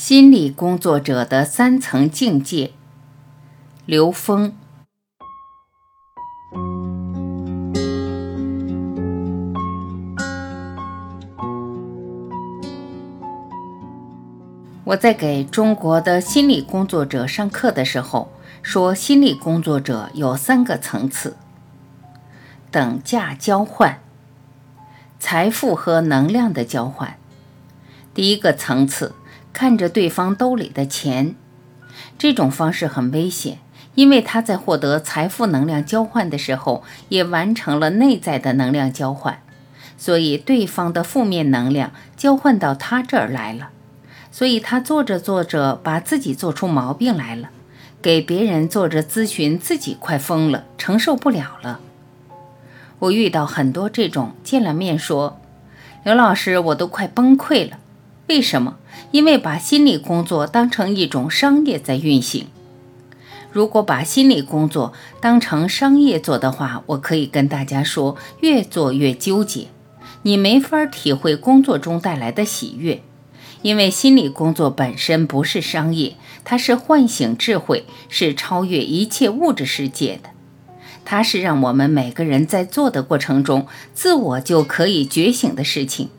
心理工作者的三层境界。刘峰，我在给中国的心理工作者上课的时候，说心理工作者有三个层次：等价交换、财富和能量的交换。第一个层次。看着对方兜里的钱，这种方式很危险，因为他在获得财富能量交换的时候，也完成了内在的能量交换，所以对方的负面能量交换到他这儿来了，所以他做着做着把自己做出毛病来了，给别人做着咨询，自己快疯了，承受不了了。我遇到很多这种，见了面说：“刘老师，我都快崩溃了。”为什么？因为把心理工作当成一种商业在运行。如果把心理工作当成商业做的话，我可以跟大家说，越做越纠结，你没法体会工作中带来的喜悦。因为心理工作本身不是商业，它是唤醒智慧，是超越一切物质世界的。它是让我们每个人在做的过程中，自我就可以觉醒的事情。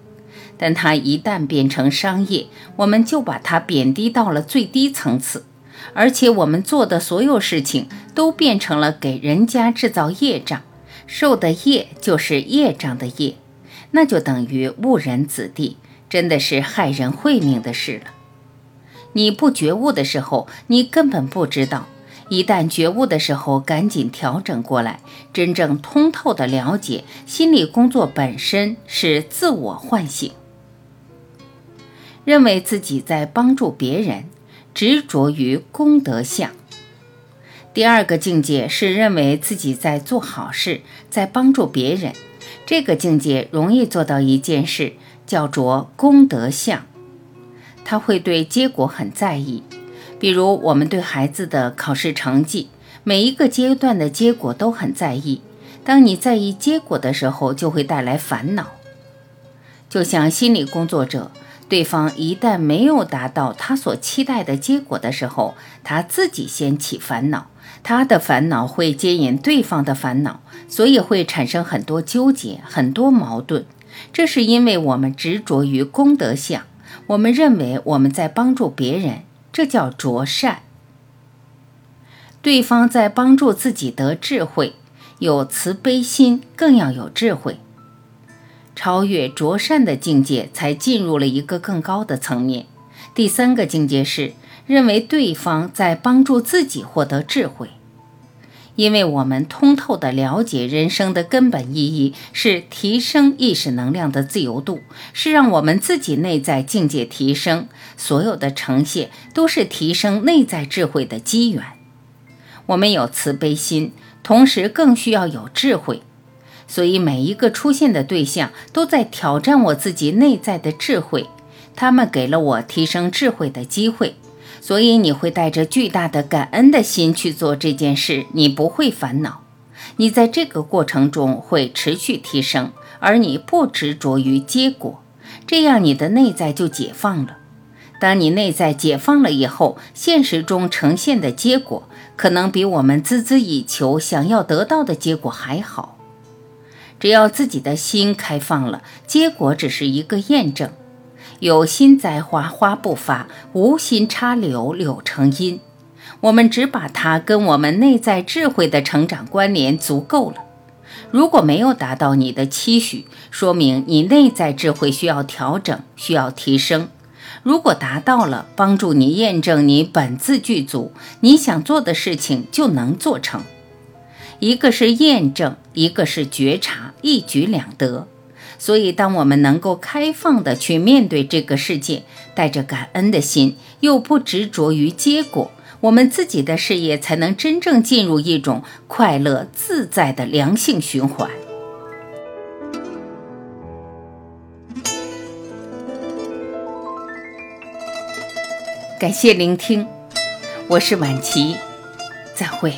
但它一旦变成商业，我们就把它贬低到了最低层次，而且我们做的所有事情都变成了给人家制造业障，受的业就是业障的业，那就等于误人子弟，真的是害人慧命的事了。你不觉悟的时候，你根本不知道；一旦觉悟的时候，赶紧调整过来，真正通透的了解，心理工作本身是自我唤醒。认为自己在帮助别人，执着于功德相。第二个境界是认为自己在做好事，在帮助别人。这个境界容易做到一件事，叫做功德相。他会对结果很在意，比如我们对孩子的考试成绩，每一个阶段的结果都很在意。当你在意结果的时候，就会带来烦恼。就像心理工作者。对方一旦没有达到他所期待的结果的时候，他自己先起烦恼，他的烦恼会接引对方的烦恼，所以会产生很多纠结、很多矛盾。这是因为我们执着于功德相，我们认为我们在帮助别人，这叫着善。对方在帮助自己得智慧，有慈悲心，更要有智慧。超越着善的境界，才进入了一个更高的层面。第三个境界是认为对方在帮助自己获得智慧，因为我们通透的了解人生的根本意义是提升意识能量的自由度，是让我们自己内在境界提升。所有的呈现都是提升内在智慧的机缘。我们有慈悲心，同时更需要有智慧。所以每一个出现的对象都在挑战我自己内在的智慧，他们给了我提升智慧的机会。所以你会带着巨大的感恩的心去做这件事，你不会烦恼，你在这个过程中会持续提升，而你不执着于结果，这样你的内在就解放了。当你内在解放了以后，现实中呈现的结果可能比我们孜孜以求想要得到的结果还好。只要自己的心开放了，结果只是一个验证。有心栽花花不发，无心插柳柳成荫。我们只把它跟我们内在智慧的成长关联足够了。如果没有达到你的期许，说明你内在智慧需要调整，需要提升。如果达到了，帮助你验证你本自具足，你想做的事情就能做成。一个是验证，一个是觉察，一举两得。所以，当我们能够开放的去面对这个世界，带着感恩的心，又不执着于结果，我们自己的事业才能真正进入一种快乐自在的良性循环。感谢聆听，我是晚琪，再会。